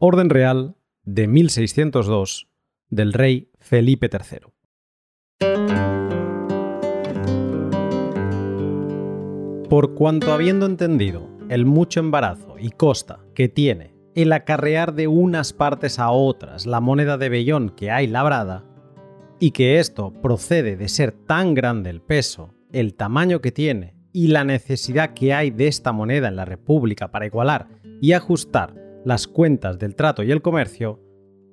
Orden Real de 1602 del rey Felipe III. Por cuanto habiendo entendido el mucho embarazo y costa que tiene el acarrear de unas partes a otras la moneda de vellón que hay labrada, y que esto procede de ser tan grande el peso, el tamaño que tiene y la necesidad que hay de esta moneda en la República para igualar y ajustar las cuentas del trato y el comercio,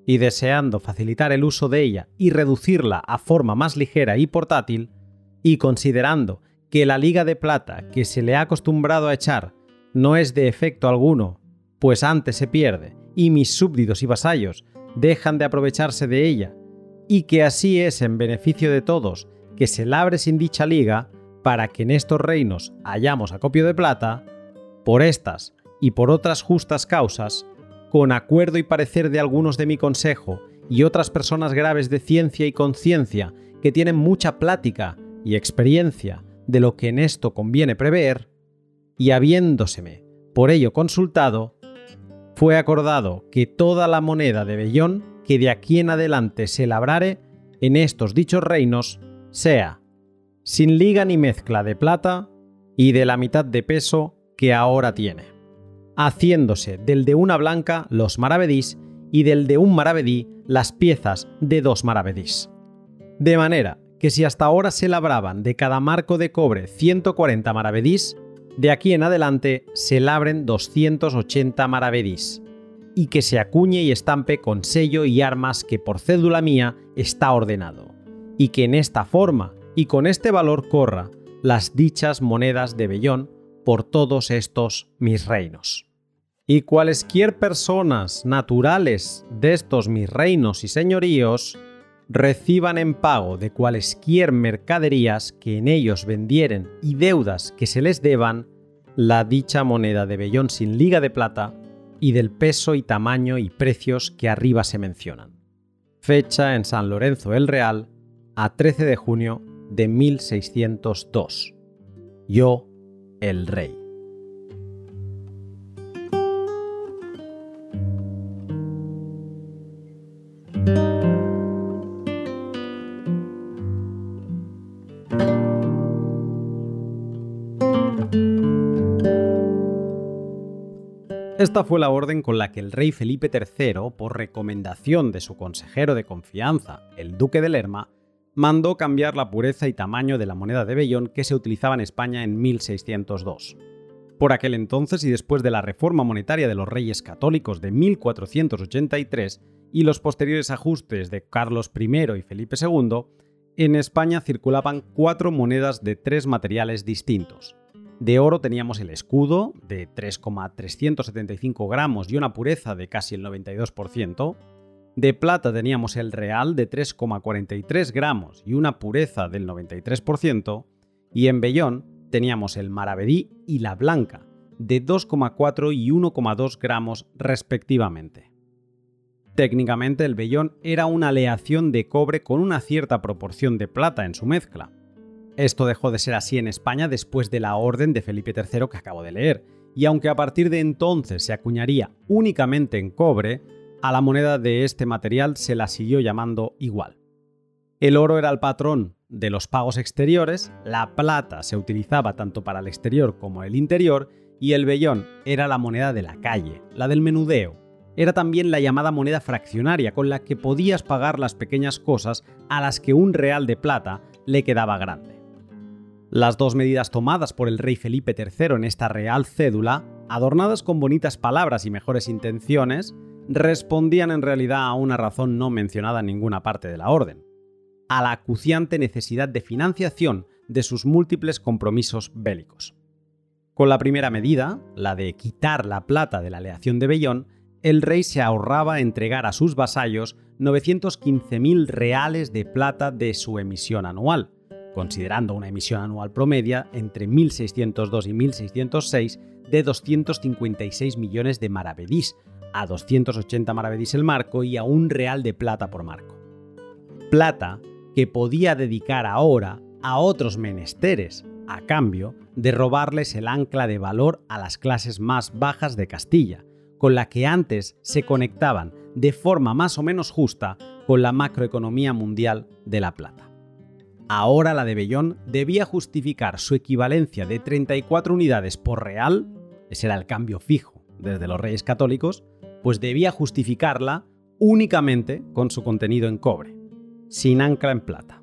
y deseando facilitar el uso de ella y reducirla a forma más ligera y portátil, y considerando que la liga de plata que se le ha acostumbrado a echar no es de efecto alguno, pues antes se pierde y mis súbditos y vasallos dejan de aprovecharse de ella, y que así es en beneficio de todos que se labre sin dicha liga para que en estos reinos hallamos acopio de plata, por estas y por otras justas causas, con acuerdo y parecer de algunos de mi consejo y otras personas graves de ciencia y conciencia que tienen mucha plática y experiencia de lo que en esto conviene prever, y habiéndoseme por ello consultado, fue acordado que toda la moneda de vellón que de aquí en adelante se labrare en estos dichos reinos sea sin liga ni mezcla de plata y de la mitad de peso que ahora tiene, haciéndose del de una blanca los maravedís y del de un maravedí las piezas de dos maravedís. De manera que si hasta ahora se labraban de cada marco de cobre 140 maravedís, de aquí en adelante se labren 280 maravedís, y que se acuñe y estampe con sello y armas que por cédula mía está ordenado, y que en esta forma y con este valor corra las dichas monedas de vellón por todos estos mis reinos. Y cualesquier personas naturales de estos mis reinos y señoríos reciban en pago de cualesquier mercaderías que en ellos vendieren y deudas que se les deban, la dicha moneda de vellón sin liga de plata y del peso y tamaño y precios que arriba se mencionan. Fecha en San Lorenzo el Real, a 13 de junio de 1602. Yo, el rey. Esta fue la orden con la que el rey Felipe III, por recomendación de su consejero de confianza, el duque de Lerma, mandó cambiar la pureza y tamaño de la moneda de vellón que se utilizaba en España en 1602. Por aquel entonces y después de la reforma monetaria de los reyes católicos de 1483 y los posteriores ajustes de Carlos I y Felipe II, en España circulaban cuatro monedas de tres materiales distintos, de oro teníamos el escudo de 3,375 gramos y una pureza de casi el 92%. De plata teníamos el real de 3,43 gramos y una pureza del 93%. Y en vellón teníamos el maravedí y la blanca de 2,4 y 1,2 gramos respectivamente. Técnicamente el vellón era una aleación de cobre con una cierta proporción de plata en su mezcla, esto dejó de ser así en España después de la orden de Felipe III que acabo de leer, y aunque a partir de entonces se acuñaría únicamente en cobre, a la moneda de este material se la siguió llamando igual. El oro era el patrón de los pagos exteriores, la plata se utilizaba tanto para el exterior como el interior, y el vellón era la moneda de la calle, la del menudeo. Era también la llamada moneda fraccionaria con la que podías pagar las pequeñas cosas a las que un real de plata le quedaba grande. Las dos medidas tomadas por el rey Felipe III en esta real cédula, adornadas con bonitas palabras y mejores intenciones, respondían en realidad a una razón no mencionada en ninguna parte de la orden, a la acuciante necesidad de financiación de sus múltiples compromisos bélicos. Con la primera medida, la de quitar la plata de la aleación de Bellón, el rey se ahorraba entregar a sus vasallos 915.000 reales de plata de su emisión anual, considerando una emisión anual promedia entre 1602 y 1606 de 256 millones de maravedís, a 280 maravedís el marco y a un real de plata por marco. Plata que podía dedicar ahora a otros menesteres, a cambio de robarles el ancla de valor a las clases más bajas de Castilla, con la que antes se conectaban de forma más o menos justa con la macroeconomía mundial de la plata. Ahora la de Bellón debía justificar su equivalencia de 34 unidades por real, ese era el cambio fijo desde los reyes católicos, pues debía justificarla únicamente con su contenido en cobre, sin ancla en plata.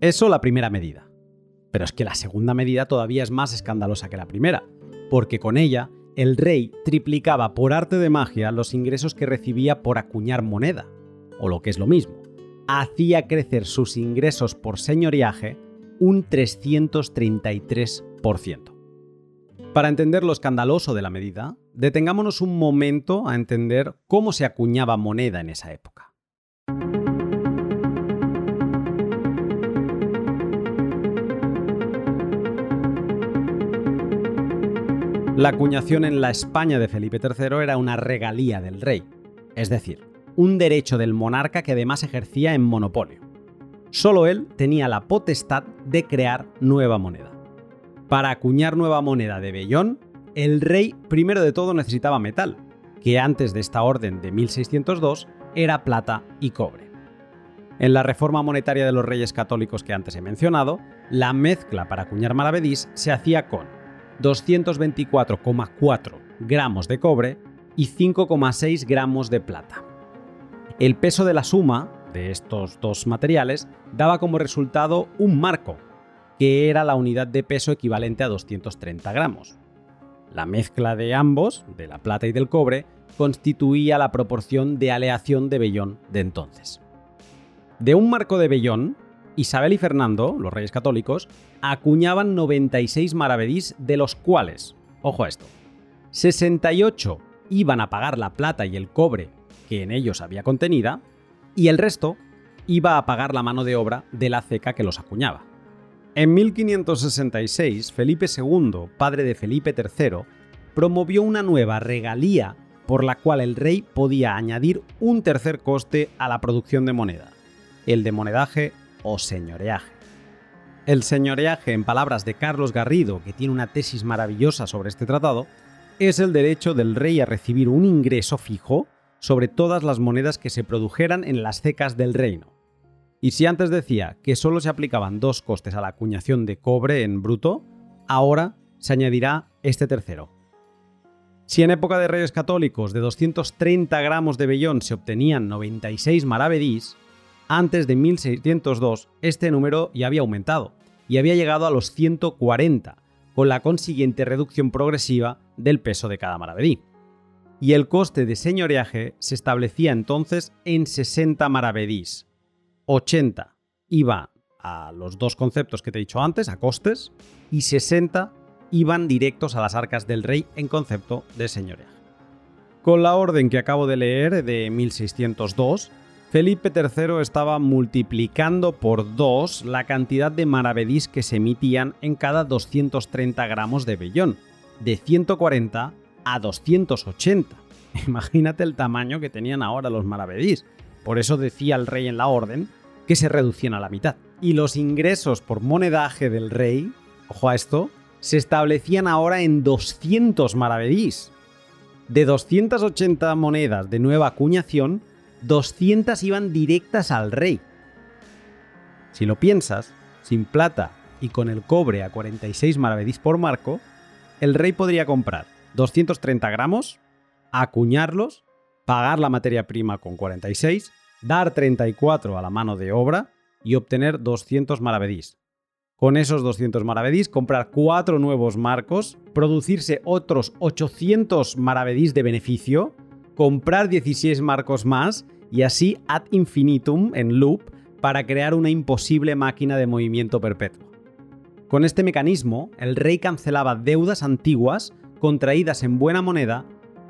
Eso la primera medida. Pero es que la segunda medida todavía es más escandalosa que la primera, porque con ella el rey triplicaba por arte de magia los ingresos que recibía por acuñar moneda, o lo que es lo mismo, hacía crecer sus ingresos por señoriaje un 333%. Para entender lo escandaloso de la medida, detengámonos un momento a entender cómo se acuñaba moneda en esa época. La acuñación en la España de Felipe III era una regalía del rey, es decir, un derecho del monarca que además ejercía en monopolio. Solo él tenía la potestad de crear nueva moneda. Para acuñar nueva moneda de Bellón, el rey primero de todo necesitaba metal, que antes de esta orden de 1602 era plata y cobre. En la reforma monetaria de los reyes católicos que antes he mencionado, la mezcla para acuñar maravedís se hacía con 224,4 gramos de cobre y 5,6 gramos de plata. El peso de la suma de estos dos materiales daba como resultado un marco, que era la unidad de peso equivalente a 230 gramos. La mezcla de ambos, de la plata y del cobre, constituía la proporción de aleación de vellón de entonces. De un marco de vellón, Isabel y Fernando, los reyes católicos, acuñaban 96 maravedís, de los cuales, ojo a esto, 68 iban a pagar la plata y el cobre que en ellos había contenida, y el resto iba a pagar la mano de obra de la ceca que los acuñaba. En 1566, Felipe II, padre de Felipe III, promovió una nueva regalía por la cual el rey podía añadir un tercer coste a la producción de moneda, el de monedaje o señoreaje. El señoreaje, en palabras de Carlos Garrido, que tiene una tesis maravillosa sobre este tratado, es el derecho del rey a recibir un ingreso fijo sobre todas las monedas que se produjeran en las cecas del reino. Y si antes decía que solo se aplicaban dos costes a la acuñación de cobre en bruto, ahora se añadirá este tercero. Si en época de reyes católicos de 230 gramos de vellón se obtenían 96 maravedís, antes de 1602, este número ya había aumentado y había llegado a los 140, con la consiguiente reducción progresiva del peso de cada maravedí. Y el coste de señoreaje se establecía entonces en 60 maravedís. 80 iba a los dos conceptos que te he dicho antes, a costes, y 60 iban directos a las arcas del rey en concepto de señoreaje. Con la orden que acabo de leer de 1602, Felipe III estaba multiplicando por dos la cantidad de maravedís que se emitían en cada 230 gramos de vellón, de 140 a 280. Imagínate el tamaño que tenían ahora los maravedís. Por eso decía el rey en la orden que se reducían a la mitad. Y los ingresos por monedaje del rey, ojo a esto, se establecían ahora en 200 maravedís. De 280 monedas de nueva acuñación, 200 iban directas al rey. Si lo piensas, sin plata y con el cobre a 46 maravedís por marco, el rey podría comprar 230 gramos, acuñarlos, pagar la materia prima con 46, dar 34 a la mano de obra y obtener 200 maravedís. Con esos 200 maravedís, comprar cuatro nuevos marcos, producirse otros 800 maravedís de beneficio, comprar 16 marcos más y así ad infinitum en loop para crear una imposible máquina de movimiento perpetuo. Con este mecanismo, el rey cancelaba deudas antiguas contraídas en buena moneda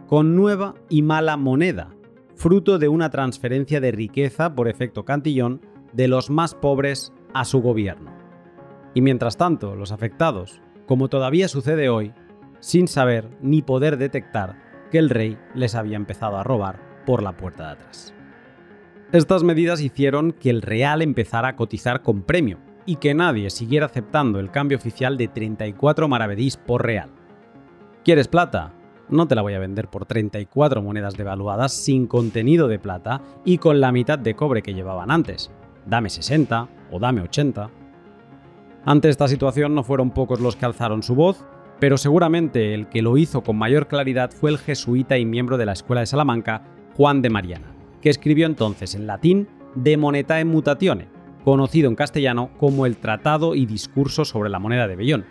con nueva y mala moneda, fruto de una transferencia de riqueza por efecto cantillón de los más pobres a su gobierno. Y mientras tanto, los afectados, como todavía sucede hoy, sin saber ni poder detectar que el rey les había empezado a robar por la puerta de atrás. Estas medidas hicieron que el real empezara a cotizar con premio y que nadie siguiera aceptando el cambio oficial de 34 maravedís por real. ¿Quieres plata? no te la voy a vender por 34 monedas devaluadas sin contenido de plata y con la mitad de cobre que llevaban antes. Dame 60 o dame 80. Ante esta situación no fueron pocos los que alzaron su voz, pero seguramente el que lo hizo con mayor claridad fue el jesuita y miembro de la Escuela de Salamanca, Juan de Mariana, que escribió entonces en latín De Monetae Mutatione, conocido en castellano como el Tratado y Discurso sobre la moneda de Bellón,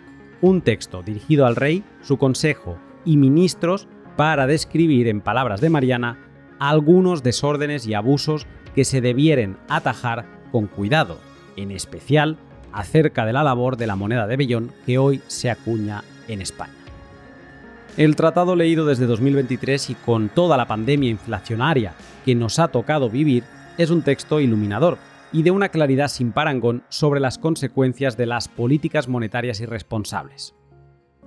un texto dirigido al rey, su consejo y ministros para describir en palabras de Mariana algunos desórdenes y abusos que se debieren atajar con cuidado, en especial acerca de la labor de la moneda de Bellón que hoy se acuña en España. El tratado leído desde 2023 y con toda la pandemia inflacionaria que nos ha tocado vivir es un texto iluminador y de una claridad sin parangón sobre las consecuencias de las políticas monetarias irresponsables.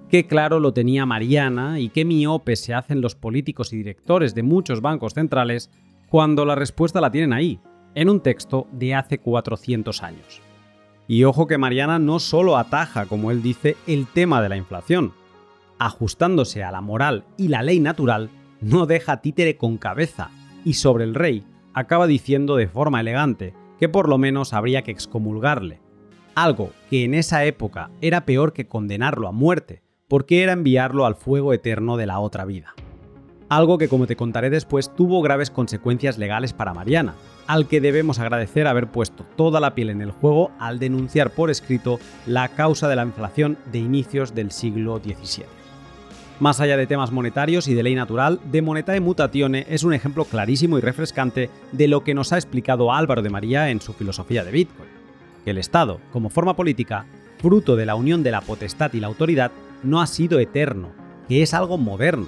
Qué claro lo tenía Mariana y qué miope se hacen los políticos y directores de muchos bancos centrales cuando la respuesta la tienen ahí, en un texto de hace 400 años. Y ojo que Mariana no solo ataja, como él dice, el tema de la inflación. Ajustándose a la moral y la ley natural, no deja títere con cabeza, y sobre el rey acaba diciendo de forma elegante que por lo menos habría que excomulgarle. Algo que en esa época era peor que condenarlo a muerte, porque era enviarlo al fuego eterno de la otra vida. Algo que, como te contaré después, tuvo graves consecuencias legales para Mariana, al que debemos agradecer haber puesto toda la piel en el juego al denunciar por escrito la causa de la inflación de inicios del siglo XVII. Más allá de temas monetarios y de ley natural, De Monetae Mutatione es un ejemplo clarísimo y refrescante de lo que nos ha explicado Álvaro de María en su filosofía de Bitcoin, que el Estado, como forma política, fruto de la unión de la potestad y la autoridad, no ha sido eterno, que es algo moderno,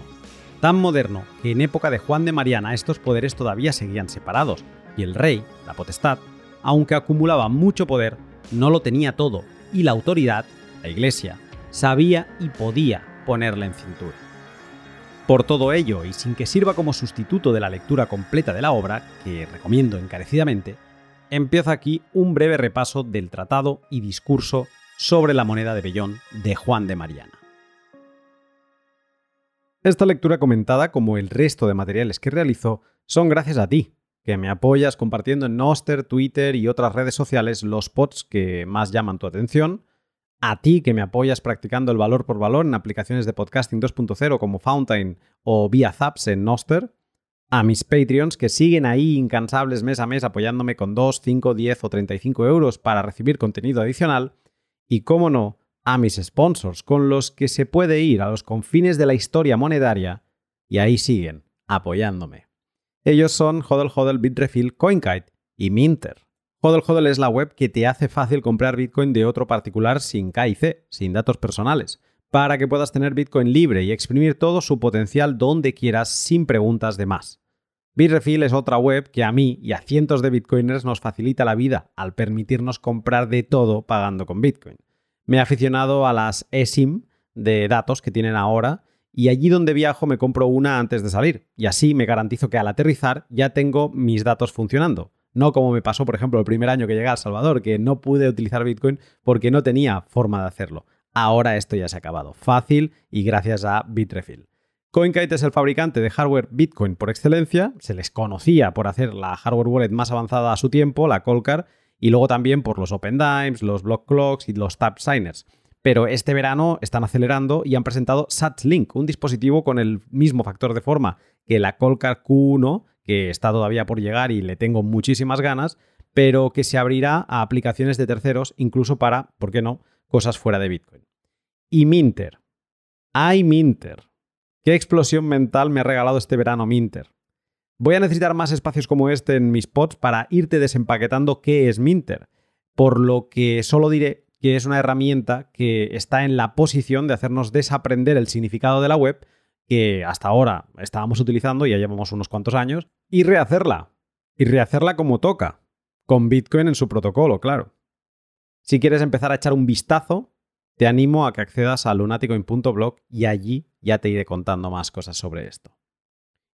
tan moderno que en época de Juan de Mariana estos poderes todavía seguían separados, y el rey, la potestad, aunque acumulaba mucho poder, no lo tenía todo, y la autoridad, la iglesia, sabía y podía ponerle en cintura. Por todo ello, y sin que sirva como sustituto de la lectura completa de la obra, que recomiendo encarecidamente, empiezo aquí un breve repaso del tratado y discurso sobre la moneda de Bellón de Juan de Mariana. Esta lectura comentada, como el resto de materiales que realizo, son gracias a ti, que me apoyas compartiendo en Noster, Twitter y otras redes sociales los pods que más llaman tu atención, a ti que me apoyas practicando el valor por valor en aplicaciones de podcasting 2.0 como Fountain o vía Zaps en Noster, a mis Patreons que siguen ahí incansables mes a mes apoyándome con 2, 5, 10 o 35 euros para recibir contenido adicional, y cómo no, a mis sponsors con los que se puede ir a los confines de la historia monetaria y ahí siguen apoyándome. Ellos son Hodel Hodel, Bitrefill, CoinKite y Minter. Hodel Hodel es la web que te hace fácil comprar Bitcoin de otro particular sin KIC, sin datos personales, para que puedas tener Bitcoin libre y exprimir todo su potencial donde quieras sin preguntas de más. Bitrefill es otra web que a mí y a cientos de bitcoiners nos facilita la vida al permitirnos comprar de todo pagando con Bitcoin. Me he aficionado a las eSIM de datos que tienen ahora y allí donde viajo me compro una antes de salir y así me garantizo que al aterrizar ya tengo mis datos funcionando. No como me pasó, por ejemplo, el primer año que llegué a El Salvador, que no pude utilizar Bitcoin porque no tenía forma de hacerlo. Ahora esto ya se ha acabado. Fácil y gracias a Bitrefill. CoinKite es el fabricante de hardware Bitcoin por excelencia. Se les conocía por hacer la hardware wallet más avanzada a su tiempo, la Colcar, y luego también por los Open Dimes, los Block Clocks y los Tap Signers pero este verano están acelerando y han presentado SatsLink, un dispositivo con el mismo factor de forma que la Colcar Q1, que está todavía por llegar y le tengo muchísimas ganas, pero que se abrirá a aplicaciones de terceros, incluso para, ¿por qué no?, cosas fuera de Bitcoin. Y Minter. ¡Ay, Minter! ¿Qué explosión mental me ha regalado este verano Minter? Voy a necesitar más espacios como este en mis pods para irte desempaquetando qué es Minter, por lo que solo diré que es una herramienta que está en la posición de hacernos desaprender el significado de la web que hasta ahora estábamos utilizando, ya llevamos unos cuantos años, y rehacerla. Y rehacerla como toca, con Bitcoin en su protocolo, claro. Si quieres empezar a echar un vistazo, te animo a que accedas a lunaticoin.blog y allí ya te iré contando más cosas sobre esto.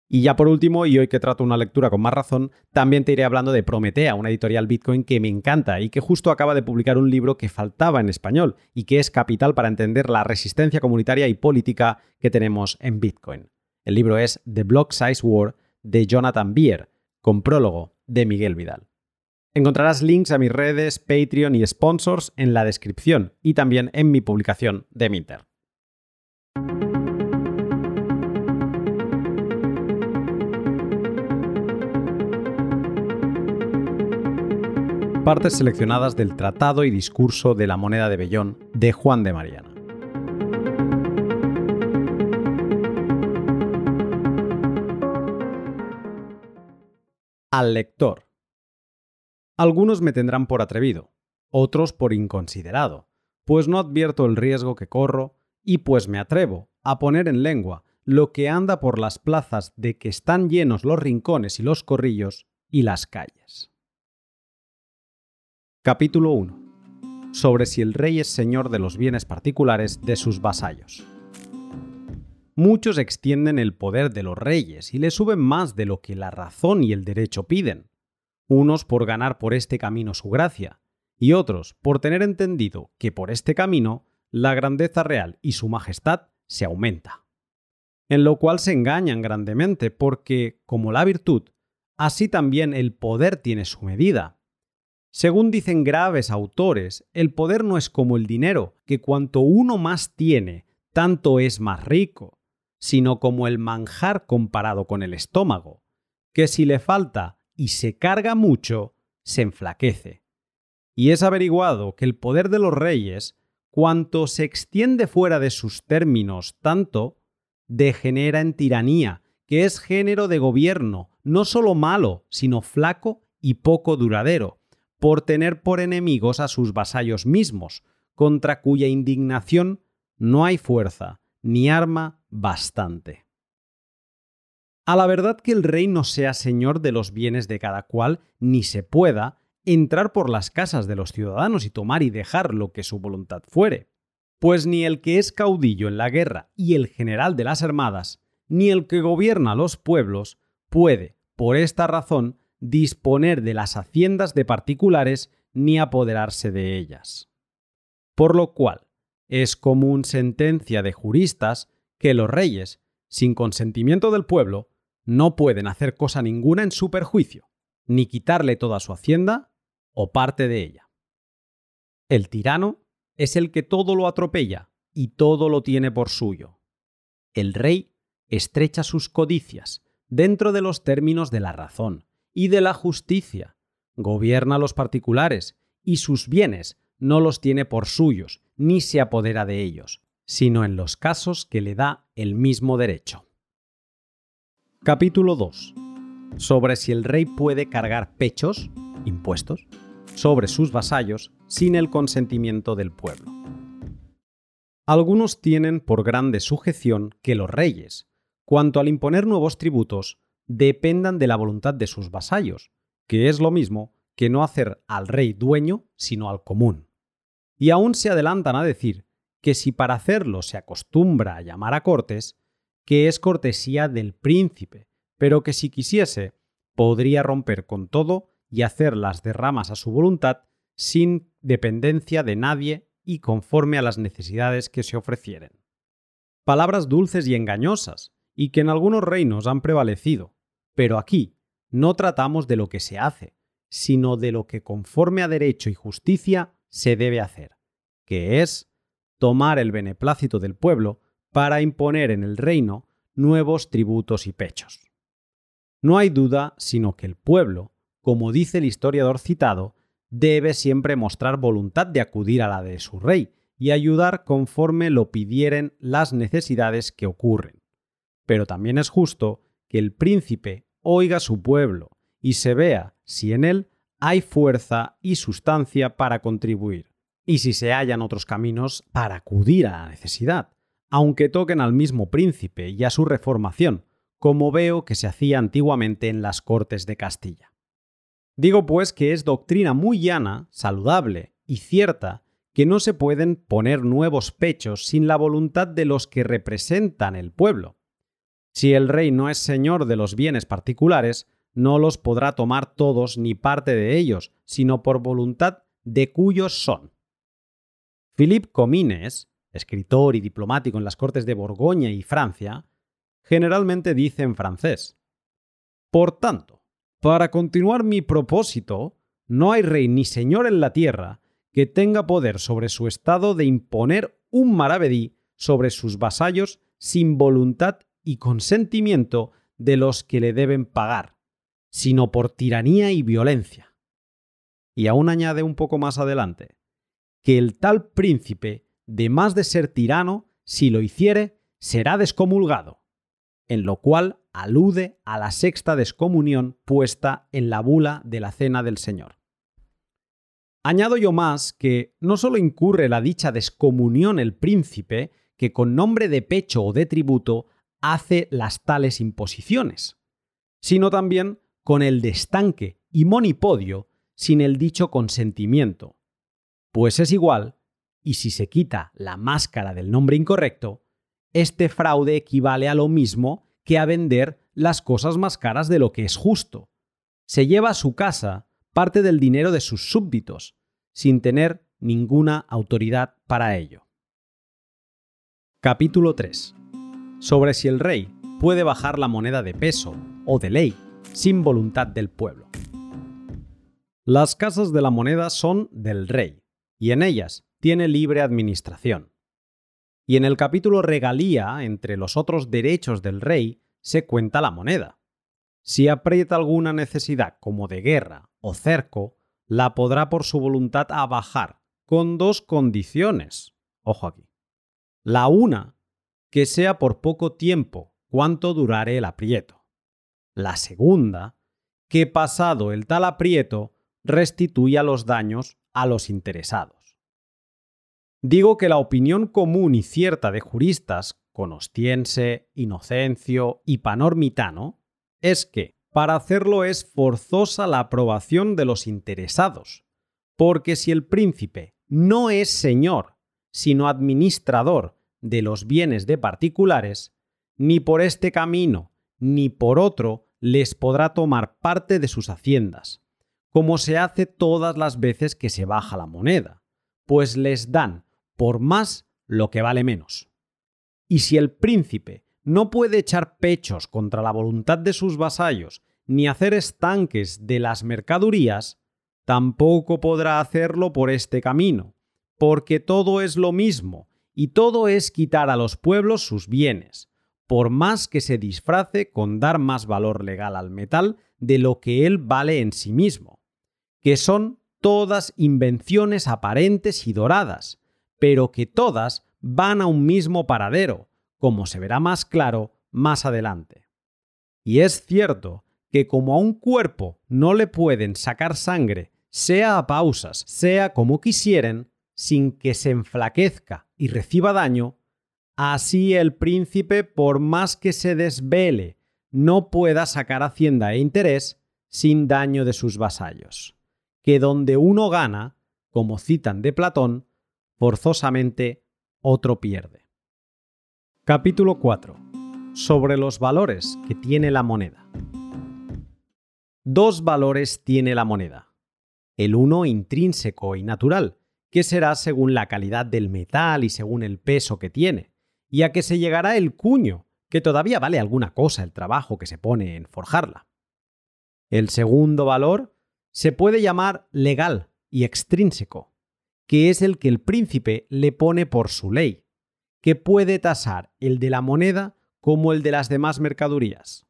Y ya por último, y hoy que trato una lectura con más razón, también te iré hablando de Prometea, una editorial Bitcoin que me encanta y que justo acaba de publicar un libro que faltaba en español y que es capital para entender la resistencia comunitaria y política que tenemos en Bitcoin. El libro es The Block Size War de Jonathan Bier, con prólogo de Miguel Vidal. Encontrarás links a mis redes, Patreon y sponsors en la descripción y también en mi publicación de Minter. Partes seleccionadas del Tratado y Discurso de la Moneda de Bellón de Juan de Mariana. Al lector. Algunos me tendrán por atrevido, otros por inconsiderado, pues no advierto el riesgo que corro y pues me atrevo a poner en lengua lo que anda por las plazas de que están llenos los rincones y los corrillos y las calles. Capítulo 1. Sobre si el rey es señor de los bienes particulares de sus vasallos. Muchos extienden el poder de los reyes y le suben más de lo que la razón y el derecho piden unos por ganar por este camino su gracia, y otros por tener entendido que por este camino la grandeza real y su majestad se aumenta. En lo cual se engañan grandemente porque, como la virtud, así también el poder tiene su medida. Según dicen graves autores, el poder no es como el dinero, que cuanto uno más tiene, tanto es más rico, sino como el manjar comparado con el estómago, que si le falta y se carga mucho, se enflaquece. Y es averiguado que el poder de los reyes, cuanto se extiende fuera de sus términos tanto, degenera en tiranía, que es género de gobierno, no solo malo, sino flaco y poco duradero, por tener por enemigos a sus vasallos mismos, contra cuya indignación no hay fuerza ni arma bastante. A la verdad que el rey no sea señor de los bienes de cada cual, ni se pueda entrar por las casas de los ciudadanos y tomar y dejar lo que su voluntad fuere. Pues ni el que es caudillo en la guerra y el general de las armadas, ni el que gobierna los pueblos, puede, por esta razón, disponer de las haciendas de particulares ni apoderarse de ellas. Por lo cual, es común sentencia de juristas que los reyes, sin consentimiento del pueblo, no pueden hacer cosa ninguna en su perjuicio, ni quitarle toda su hacienda o parte de ella. El tirano es el que todo lo atropella y todo lo tiene por suyo. El rey estrecha sus codicias dentro de los términos de la razón y de la justicia, gobierna a los particulares y sus bienes no los tiene por suyos ni se apodera de ellos, sino en los casos que le da el mismo derecho. Capítulo 2. Sobre si el rey puede cargar pechos, impuestos, sobre sus vasallos sin el consentimiento del pueblo. Algunos tienen por grande sujeción que los reyes, cuanto al imponer nuevos tributos, dependan de la voluntad de sus vasallos, que es lo mismo que no hacer al rey dueño, sino al común. Y aún se adelantan a decir que si para hacerlo se acostumbra a llamar a cortes, que es cortesía del príncipe, pero que si quisiese, podría romper con todo y hacer las derramas a su voluntad sin dependencia de nadie y conforme a las necesidades que se ofrecieren. Palabras dulces y engañosas, y que en algunos reinos han prevalecido, pero aquí no tratamos de lo que se hace, sino de lo que conforme a derecho y justicia se debe hacer, que es tomar el beneplácito del pueblo para imponer en el reino nuevos tributos y pechos. No hay duda sino que el pueblo, como dice el historiador citado, debe siempre mostrar voluntad de acudir a la de su rey y ayudar conforme lo pidieren las necesidades que ocurren. Pero también es justo que el príncipe oiga su pueblo y se vea si en él hay fuerza y sustancia para contribuir, y si se hallan otros caminos para acudir a la necesidad aunque toquen al mismo príncipe y a su reformación, como veo que se hacía antiguamente en las Cortes de Castilla. Digo pues que es doctrina muy llana, saludable y cierta que no se pueden poner nuevos pechos sin la voluntad de los que representan el pueblo. Si el rey no es señor de los bienes particulares, no los podrá tomar todos ni parte de ellos, sino por voluntad de cuyos son. Philippe Comines, escritor y diplomático en las Cortes de Borgoña y Francia, generalmente dice en francés. Por tanto, para continuar mi propósito, no hay rey ni señor en la tierra que tenga poder sobre su estado de imponer un maravedí sobre sus vasallos sin voluntad y consentimiento de los que le deben pagar, sino por tiranía y violencia. Y aún añade un poco más adelante, que el tal príncipe, de más de ser tirano, si lo hiciere, será descomulgado, en lo cual alude a la sexta descomunión puesta en la bula de la cena del Señor. Añado yo más que no solo incurre la dicha descomunión el príncipe, que con nombre de pecho o de tributo hace las tales imposiciones, sino también con el destanque y monipodio sin el dicho consentimiento. Pues es igual, y si se quita la máscara del nombre incorrecto, este fraude equivale a lo mismo que a vender las cosas más caras de lo que es justo. Se lleva a su casa parte del dinero de sus súbditos, sin tener ninguna autoridad para ello. Capítulo 3. Sobre si el rey puede bajar la moneda de peso o de ley sin voluntad del pueblo. Las casas de la moneda son del rey, y en ellas tiene libre administración. Y en el capítulo regalía, entre los otros derechos del rey, se cuenta la moneda. Si aprieta alguna necesidad como de guerra o cerco, la podrá por su voluntad abajar, con dos condiciones. Ojo aquí. La una, que sea por poco tiempo, cuanto durare el aprieto. La segunda, que pasado el tal aprieto, restituya los daños a los interesados. Digo que la opinión común y cierta de juristas, Conostiense, Inocencio y Panormitano, es que para hacerlo es forzosa la aprobación de los interesados, porque si el príncipe no es señor, sino administrador de los bienes de particulares, ni por este camino ni por otro les podrá tomar parte de sus haciendas, como se hace todas las veces que se baja la moneda, pues les dan por más lo que vale menos. Y si el príncipe no puede echar pechos contra la voluntad de sus vasallos ni hacer estanques de las mercadurías, tampoco podrá hacerlo por este camino, porque todo es lo mismo, y todo es quitar a los pueblos sus bienes, por más que se disfrace con dar más valor legal al metal de lo que él vale en sí mismo que son todas invenciones aparentes y doradas, pero que todas van a un mismo paradero, como se verá más claro más adelante. Y es cierto que como a un cuerpo no le pueden sacar sangre, sea a pausas, sea como quisieren, sin que se enflaquezca y reciba daño, así el príncipe, por más que se desvele, no pueda sacar hacienda e interés sin daño de sus vasallos que donde uno gana, como citan de Platón, forzosamente otro pierde. Capítulo 4. Sobre los valores que tiene la moneda. Dos valores tiene la moneda. El uno intrínseco y natural, que será según la calidad del metal y según el peso que tiene, y a que se llegará el cuño, que todavía vale alguna cosa el trabajo que se pone en forjarla. El segundo valor se puede llamar legal y extrínseco, que es el que el príncipe le pone por su ley, que puede tasar el de la moneda como el de las demás mercadurías.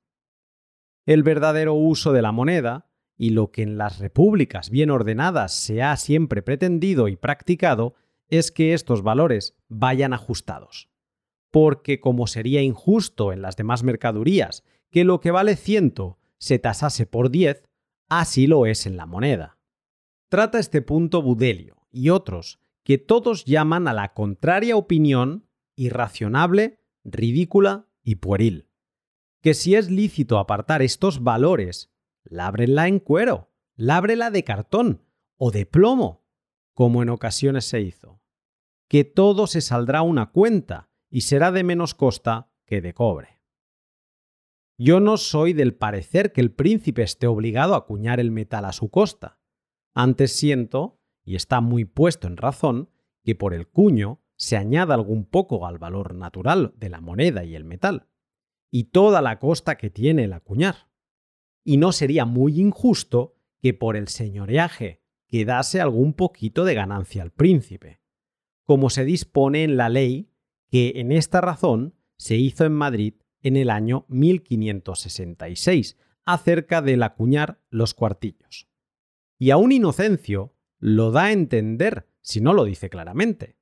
El verdadero uso de la moneda, y lo que en las repúblicas bien ordenadas se ha siempre pretendido y practicado, es que estos valores vayan ajustados. Porque como sería injusto en las demás mercadurías que lo que vale ciento se tasase por diez, Así lo es en la moneda. Trata este punto Budelio y otros que todos llaman a la contraria opinión irracionable, ridícula y pueril. Que si es lícito apartar estos valores, lábrenla en cuero, lábrela de cartón o de plomo, como en ocasiones se hizo. Que todo se saldrá una cuenta y será de menos costa que de cobre. Yo no soy del parecer que el príncipe esté obligado a acuñar el metal a su costa. Antes siento, y está muy puesto en razón, que por el cuño se añada algún poco al valor natural de la moneda y el metal. y toda la costa que tiene el acuñar. Y no sería muy injusto que por el señoreaje quedase algún poquito de ganancia al príncipe, como se dispone en la ley que en esta razón se hizo en Madrid en el año 1566, acerca del acuñar los cuartillos. Y aún Inocencio lo da a entender, si no lo dice claramente.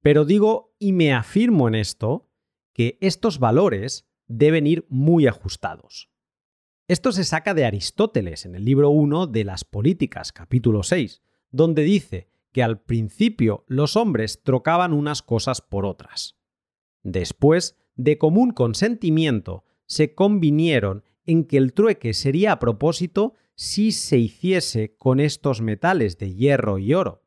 Pero digo y me afirmo en esto, que estos valores deben ir muy ajustados. Esto se saca de Aristóteles en el libro 1 de las Políticas, capítulo 6, donde dice que al principio los hombres trocaban unas cosas por otras. Después, de común consentimiento, se convinieron en que el trueque sería a propósito si se hiciese con estos metales de hierro y oro,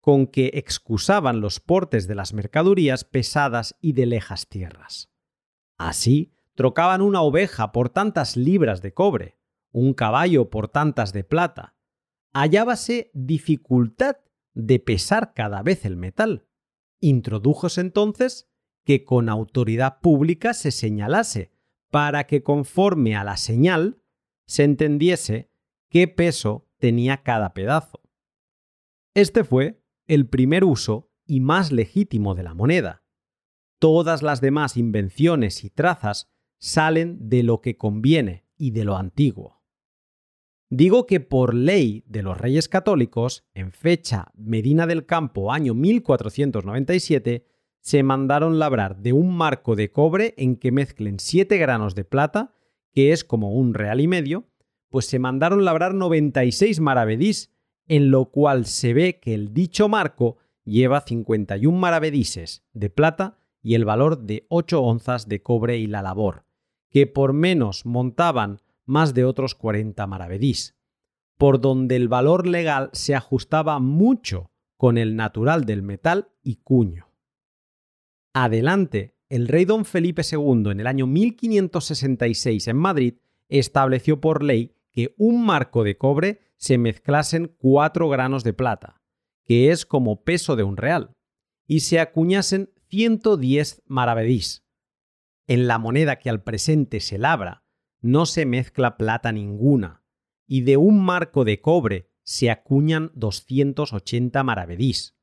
con que excusaban los portes de las mercadurías pesadas y de lejas tierras. Así, trocaban una oveja por tantas libras de cobre, un caballo por tantas de plata. Hallábase dificultad de pesar cada vez el metal. Introdujose entonces que con autoridad pública se señalase para que conforme a la señal se entendiese qué peso tenía cada pedazo. Este fue el primer uso y más legítimo de la moneda. Todas las demás invenciones y trazas salen de lo que conviene y de lo antiguo. Digo que por ley de los reyes católicos, en fecha Medina del Campo año 1497, se mandaron labrar de un marco de cobre en que mezclen 7 granos de plata, que es como un real y medio, pues se mandaron labrar 96 maravedís, en lo cual se ve que el dicho marco lleva 51 maravedises de plata y el valor de 8 onzas de cobre y la labor, que por menos montaban más de otros 40 maravedís, por donde el valor legal se ajustaba mucho con el natural del metal y cuño. Adelante, el rey don Felipe II en el año 1566 en Madrid estableció por ley que un marco de cobre se mezclasen cuatro granos de plata, que es como peso de un real, y se acuñasen 110 maravedís. En la moneda que al presente se labra no se mezcla plata ninguna, y de un marco de cobre se acuñan 280 maravedís.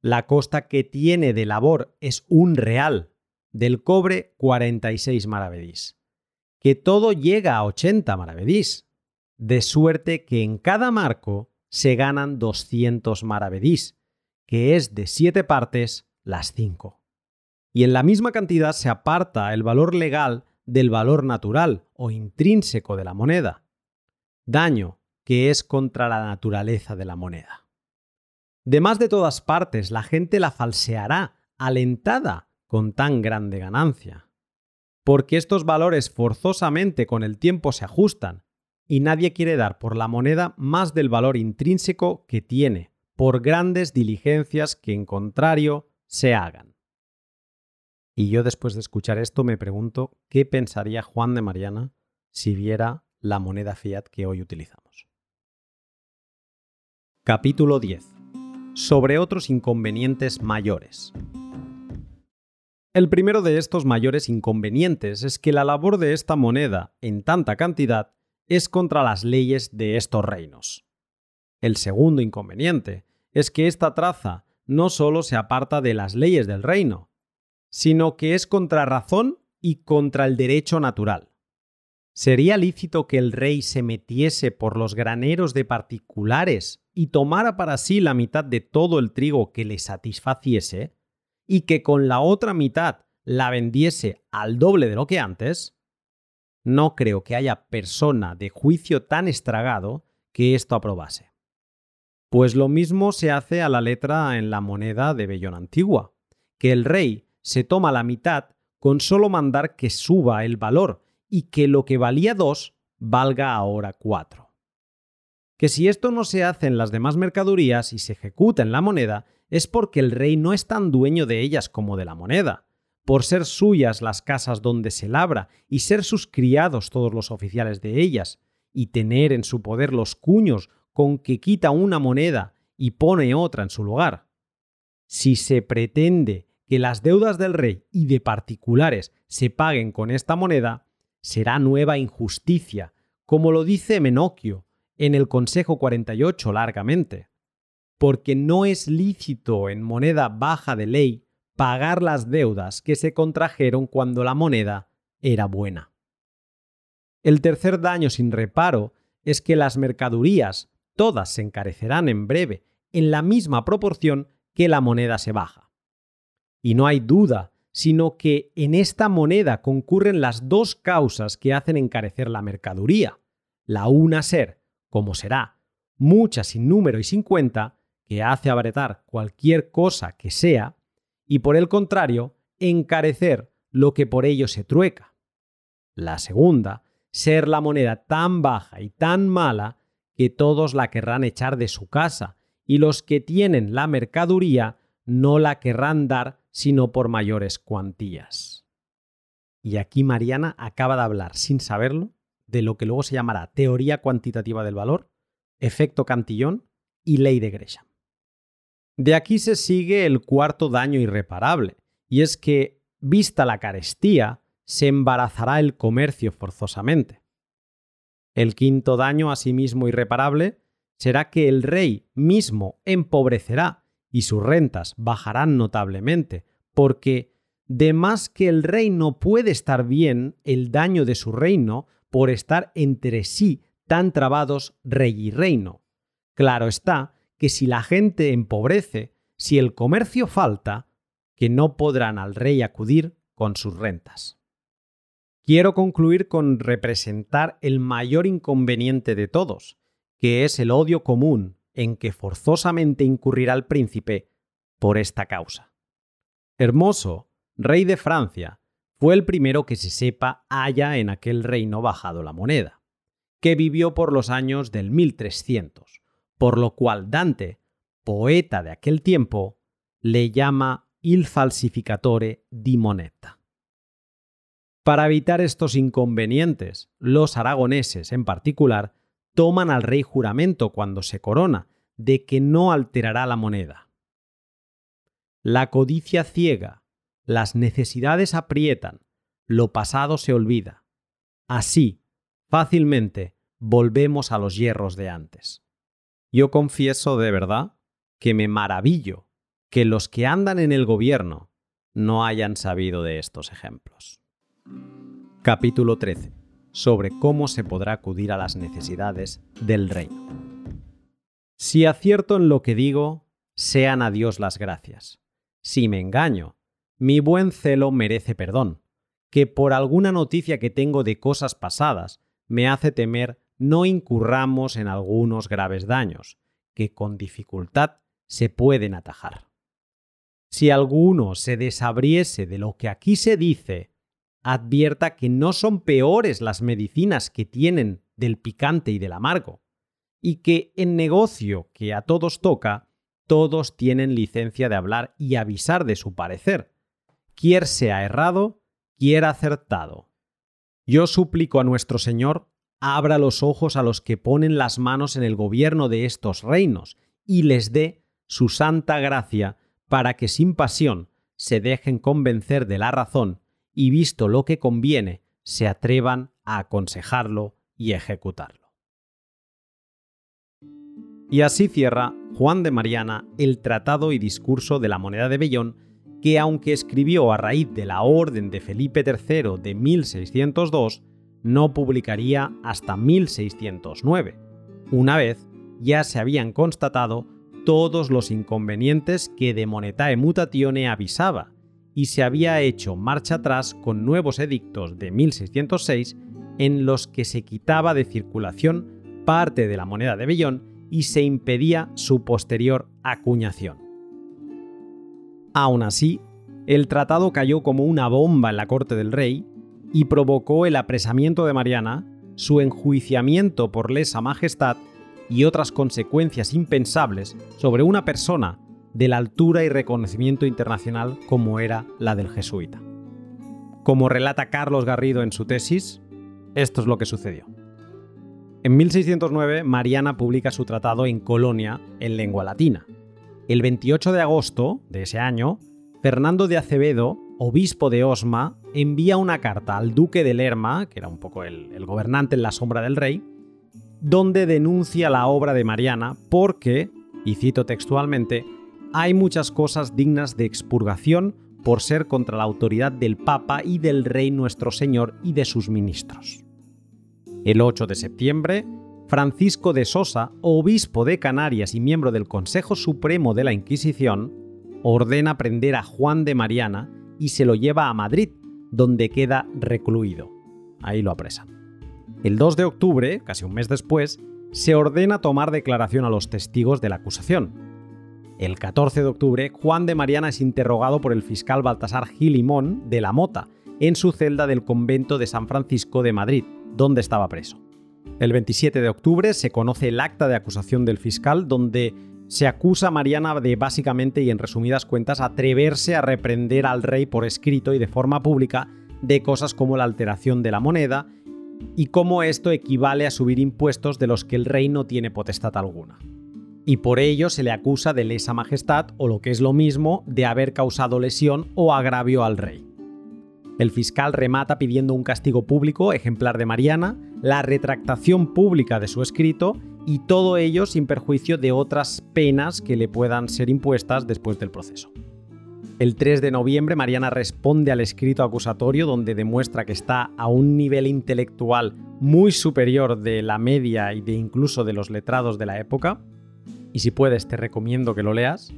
La costa que tiene de labor es un real, del cobre 46 maravedís. Que todo llega a 80 maravedís, de suerte que en cada marco se ganan 200 maravedís, que es de 7 partes las 5. Y en la misma cantidad se aparta el valor legal del valor natural o intrínseco de la moneda, daño que es contra la naturaleza de la moneda. De más de todas partes la gente la falseará, alentada con tan grande ganancia. Porque estos valores forzosamente con el tiempo se ajustan, y nadie quiere dar por la moneda más del valor intrínseco que tiene, por grandes diligencias que en contrario se hagan. Y yo después de escuchar esto me pregunto qué pensaría Juan de Mariana si viera la moneda fiat que hoy utilizamos. Capítulo 10 sobre otros inconvenientes mayores. El primero de estos mayores inconvenientes es que la labor de esta moneda en tanta cantidad es contra las leyes de estos reinos. El segundo inconveniente es que esta traza no solo se aparta de las leyes del reino, sino que es contra razón y contra el derecho natural. ¿Sería lícito que el rey se metiese por los graneros de particulares y tomara para sí la mitad de todo el trigo que le satisfaciese, y que con la otra mitad la vendiese al doble de lo que antes? No creo que haya persona de juicio tan estragado que esto aprobase. Pues lo mismo se hace a la letra en la moneda de Bellón antigua, que el rey se toma la mitad con solo mandar que suba el valor y que lo que valía dos valga ahora cuatro que si esto no se hace en las demás mercadurías y se ejecuta en la moneda, es porque el rey no es tan dueño de ellas como de la moneda, por ser suyas las casas donde se labra y ser sus criados todos los oficiales de ellas, y tener en su poder los cuños con que quita una moneda y pone otra en su lugar. Si se pretende que las deudas del rey y de particulares se paguen con esta moneda, será nueva injusticia, como lo dice Menocchio en el Consejo 48 largamente, porque no es lícito en moneda baja de ley pagar las deudas que se contrajeron cuando la moneda era buena. El tercer daño sin reparo es que las mercadurías todas se encarecerán en breve en la misma proporción que la moneda se baja. Y no hay duda, sino que en esta moneda concurren las dos causas que hacen encarecer la mercaduría. La una ser, como será, mucha sin número y sin cuenta, que hace abretar cualquier cosa que sea, y por el contrario, encarecer lo que por ello se trueca. La segunda, ser la moneda tan baja y tan mala que todos la querrán echar de su casa, y los que tienen la mercaduría no la querrán dar sino por mayores cuantías. Y aquí Mariana acaba de hablar, sin saberlo, de lo que luego se llamará teoría cuantitativa del valor, efecto Cantillón y ley de Gresham. De aquí se sigue el cuarto daño irreparable, y es que, vista la carestía, se embarazará el comercio forzosamente. El quinto daño, asimismo irreparable, será que el rey mismo empobrecerá y sus rentas bajarán notablemente, porque de más que el rey no puede estar bien el daño de su reino por estar entre sí tan trabados rey y reino. Claro está que si la gente empobrece, si el comercio falta, que no podrán al rey acudir con sus rentas. Quiero concluir con representar el mayor inconveniente de todos, que es el odio común en que forzosamente incurrirá el príncipe por esta causa. Hermoso, rey de Francia, fue el primero que se sepa haya en aquel reino bajado la moneda, que vivió por los años del 1300, por lo cual Dante, poeta de aquel tiempo, le llama il falsificatore di moneta. Para evitar estos inconvenientes, los aragoneses en particular toman al rey juramento cuando se corona de que no alterará la moneda. La codicia ciega, las necesidades aprietan, lo pasado se olvida. Así, fácilmente, volvemos a los hierros de antes. Yo confieso de verdad que me maravillo que los que andan en el gobierno no hayan sabido de estos ejemplos. Capítulo 13. Sobre cómo se podrá acudir a las necesidades del reino. Si acierto en lo que digo, sean a Dios las gracias. Si me engaño, mi buen celo merece perdón, que por alguna noticia que tengo de cosas pasadas me hace temer no incurramos en algunos graves daños, que con dificultad se pueden atajar. Si alguno se desabriese de lo que aquí se dice, advierta que no son peores las medicinas que tienen del picante y del amargo, y que en negocio que a todos toca, todos tienen licencia de hablar y avisar de su parecer, quier sea errado, quier acertado. Yo suplico a nuestro Señor abra los ojos a los que ponen las manos en el gobierno de estos reinos y les dé su santa gracia para que sin pasión se dejen convencer de la razón y visto lo que conviene, se atrevan a aconsejarlo y ejecutarlo. Y así cierra Juan de Mariana el Tratado y Discurso de la Moneda de Bellón, que aunque escribió a raíz de la Orden de Felipe III de 1602, no publicaría hasta 1609, una vez ya se habían constatado todos los inconvenientes que de Monetae Mutatione avisaba, y se había hecho marcha atrás con nuevos edictos de 1606 en los que se quitaba de circulación parte de la moneda de Bellón y se impedía su posterior acuñación. Aún así, el tratado cayó como una bomba en la corte del rey y provocó el apresamiento de Mariana, su enjuiciamiento por lesa majestad y otras consecuencias impensables sobre una persona de la altura y reconocimiento internacional como era la del jesuita. Como relata Carlos Garrido en su tesis, esto es lo que sucedió. En 1609, Mariana publica su tratado en Colonia en lengua latina. El 28 de agosto de ese año, Fernando de Acevedo, obispo de Osma, envía una carta al duque de Lerma, que era un poco el, el gobernante en la sombra del rey, donde denuncia la obra de Mariana porque, y cito textualmente, hay muchas cosas dignas de expurgación por ser contra la autoridad del Papa y del Rey nuestro Señor y de sus ministros. El 8 de septiembre, Francisco de Sosa, obispo de Canarias y miembro del Consejo Supremo de la Inquisición, ordena prender a Juan de Mariana y se lo lleva a Madrid, donde queda recluido. Ahí lo apresan. El 2 de octubre, casi un mes después, se ordena tomar declaración a los testigos de la acusación. El 14 de octubre, Juan de Mariana es interrogado por el fiscal Baltasar Gilimón de la Mota en su celda del convento de San Francisco de Madrid, donde estaba preso. El 27 de octubre se conoce el acta de acusación del fiscal donde se acusa a Mariana de básicamente y en resumidas cuentas atreverse a reprender al rey por escrito y de forma pública de cosas como la alteración de la moneda y cómo esto equivale a subir impuestos de los que el rey no tiene potestad alguna. Y por ello se le acusa de lesa majestad o lo que es lo mismo, de haber causado lesión o agravio al rey. El fiscal remata pidiendo un castigo público ejemplar de Mariana, la retractación pública de su escrito y todo ello sin perjuicio de otras penas que le puedan ser impuestas después del proceso. El 3 de noviembre, Mariana responde al escrito acusatorio donde demuestra que está a un nivel intelectual muy superior de la media y de incluso de los letrados de la época. Y si puedes, te recomiendo que lo leas.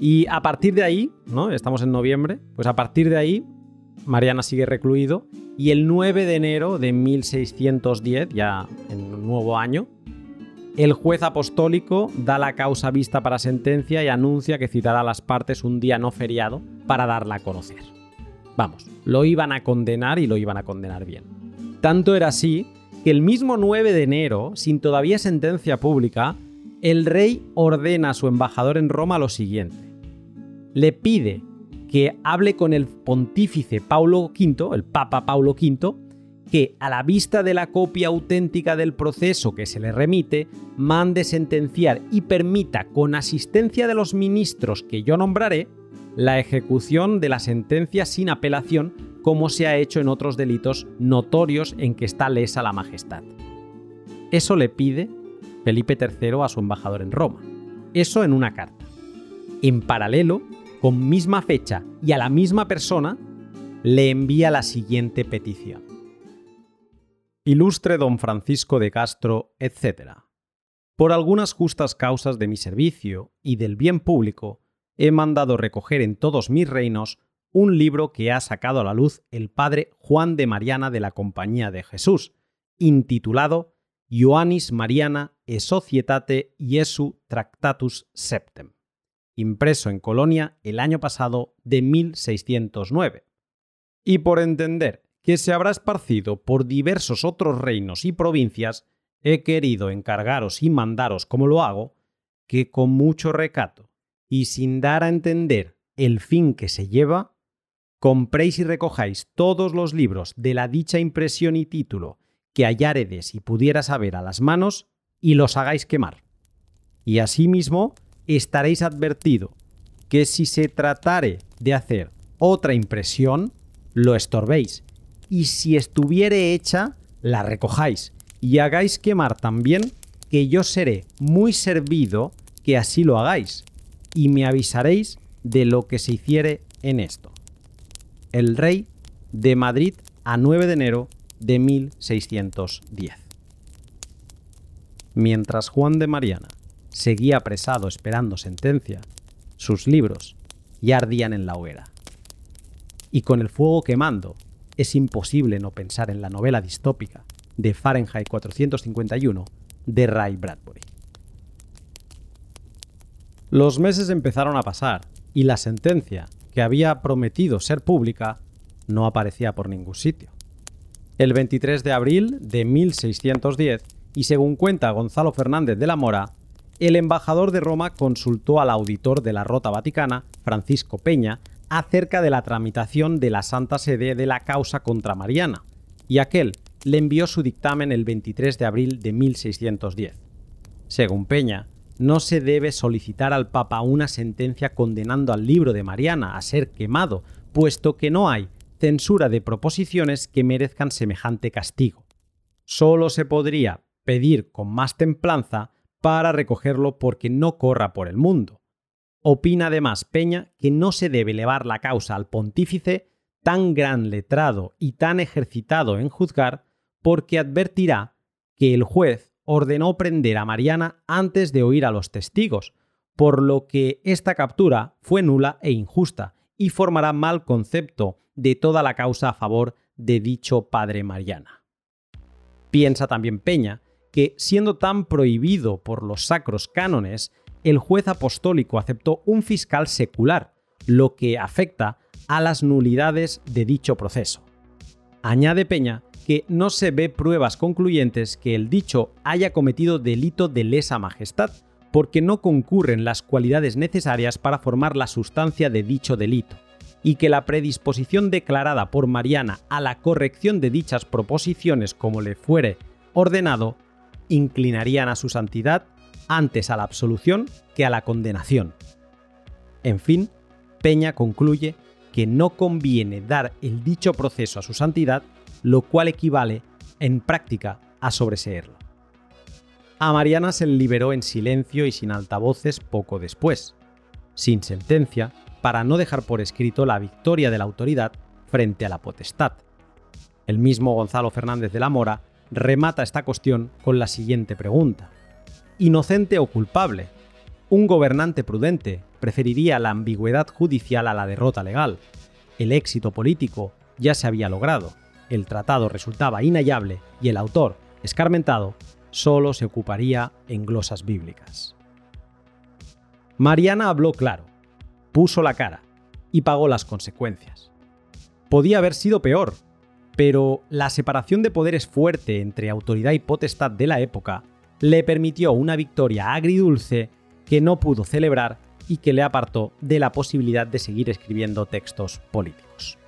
Y a partir de ahí, ¿no? Estamos en noviembre, pues a partir de ahí, Mariana sigue recluido y el 9 de enero de 1610, ya en un nuevo año, el juez apostólico da la causa vista para sentencia y anuncia que citará a las partes un día no feriado para darla a conocer. Vamos, lo iban a condenar y lo iban a condenar bien. Tanto era así que el mismo 9 de enero, sin todavía sentencia pública, el rey ordena a su embajador en Roma lo siguiente. Le pide que hable con el pontífice Paulo V, el Papa Paulo V, que, a la vista de la copia auténtica del proceso que se le remite, mande sentenciar y permita, con asistencia de los ministros que yo nombraré, la ejecución de la sentencia sin apelación, como se ha hecho en otros delitos notorios en que está lesa la majestad. Eso le pide Felipe III a su embajador en Roma. Eso en una carta. En paralelo, con misma fecha y a la misma persona, le envía la siguiente petición ilustre don Francisco de Castro, etc. Por algunas justas causas de mi servicio y del bien público, he mandado recoger en todos mis reinos un libro que ha sacado a la luz el padre Juan de Mariana de la Compañía de Jesús, intitulado Ioannis Mariana e Societate Iesu Tractatus Septem, impreso en Colonia el año pasado de 1609. Y por entender que se habrá esparcido por diversos otros reinos y provincias, he querido encargaros y mandaros como lo hago, que con mucho recato y sin dar a entender el fin que se lleva, compréis y recojáis todos los libros de la dicha impresión y título que halláredes y pudiera saber a las manos y los hagáis quemar. Y asimismo estaréis advertido que si se tratare de hacer otra impresión, lo estorbéis y si estuviere hecha, la recojáis y hagáis quemar también, que yo seré muy servido que así lo hagáis, y me avisaréis de lo que se hiciere en esto. El rey de Madrid a 9 de enero de 1610. Mientras Juan de Mariana seguía apresado esperando sentencia, sus libros ya ardían en la hoguera. Y con el fuego quemando es imposible no pensar en la novela distópica de Fahrenheit 451 de Ray Bradbury. Los meses empezaron a pasar y la sentencia, que había prometido ser pública, no aparecía por ningún sitio. El 23 de abril de 1610, y según cuenta Gonzalo Fernández de la Mora, el embajador de Roma consultó al auditor de la Rota Vaticana, Francisco Peña, acerca de la tramitación de la Santa Sede de la causa contra Mariana, y aquel le envió su dictamen el 23 de abril de 1610. Según Peña, no se debe solicitar al Papa una sentencia condenando al libro de Mariana a ser quemado, puesto que no hay censura de proposiciones que merezcan semejante castigo. Solo se podría pedir con más templanza para recogerlo porque no corra por el mundo. Opina además Peña que no se debe elevar la causa al pontífice tan gran letrado y tan ejercitado en juzgar porque advertirá que el juez ordenó prender a Mariana antes de oír a los testigos, por lo que esta captura fue nula e injusta y formará mal concepto de toda la causa a favor de dicho padre Mariana. Piensa también Peña que, siendo tan prohibido por los sacros cánones, el juez apostólico aceptó un fiscal secular, lo que afecta a las nulidades de dicho proceso. Añade Peña que no se ve pruebas concluyentes que el dicho haya cometido delito de lesa majestad, porque no concurren las cualidades necesarias para formar la sustancia de dicho delito, y que la predisposición declarada por Mariana a la corrección de dichas proposiciones como le fuere ordenado, inclinarían a su santidad antes a la absolución que a la condenación. En fin, Peña concluye que no conviene dar el dicho proceso a su santidad lo cual equivale en práctica a sobreseerlo. A Mariana se le liberó en silencio y sin altavoces poco después, sin sentencia, para no dejar por escrito la victoria de la autoridad frente a la potestad. El mismo Gonzalo Fernández de la Mora remata esta cuestión con la siguiente pregunta. ¿Inocente o culpable? Un gobernante prudente preferiría la ambigüedad judicial a la derrota legal. El éxito político ya se había logrado el tratado resultaba inhallable y el autor, escarmentado, solo se ocuparía en glosas bíblicas. Mariana habló claro, puso la cara y pagó las consecuencias. Podía haber sido peor, pero la separación de poderes fuerte entre autoridad y potestad de la época le permitió una victoria agridulce que no pudo celebrar y que le apartó de la posibilidad de seguir escribiendo textos políticos.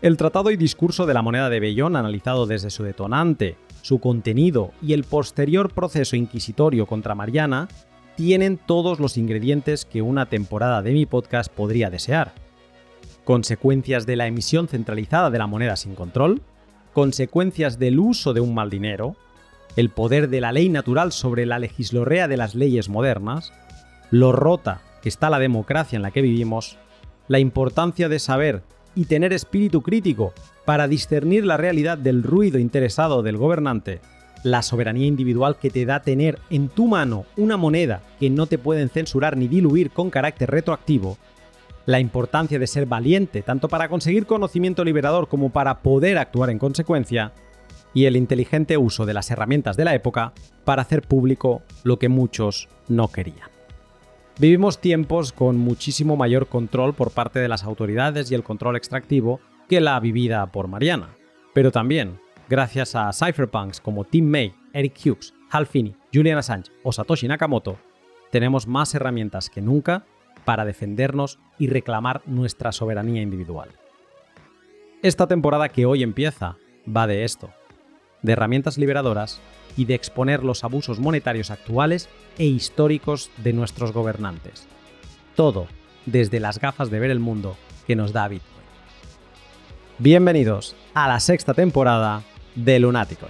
El tratado y discurso de la moneda de Bellón, analizado desde su detonante, su contenido y el posterior proceso inquisitorio contra Mariana, tienen todos los ingredientes que una temporada de mi podcast podría desear. Consecuencias de la emisión centralizada de la moneda sin control, consecuencias del uso de un mal dinero, el poder de la ley natural sobre la legislorrea de las leyes modernas, lo rota que está la democracia en la que vivimos, la importancia de saber y tener espíritu crítico para discernir la realidad del ruido interesado del gobernante, la soberanía individual que te da tener en tu mano una moneda que no te pueden censurar ni diluir con carácter retroactivo, la importancia de ser valiente tanto para conseguir conocimiento liberador como para poder actuar en consecuencia, y el inteligente uso de las herramientas de la época para hacer público lo que muchos no querían. Vivimos tiempos con muchísimo mayor control por parte de las autoridades y el control extractivo que la vivida por Mariana. Pero también, gracias a cypherpunks como Tim May, Eric Hughes, Hal Finney, Julian Assange o Satoshi Nakamoto, tenemos más herramientas que nunca para defendernos y reclamar nuestra soberanía individual. Esta temporada que hoy empieza va de esto, de herramientas liberadoras y de exponer los abusos monetarios actuales e históricos de nuestros gobernantes. Todo desde las gafas de ver el mundo que nos da Bitcoin. Bienvenidos a la sexta temporada de Lunático.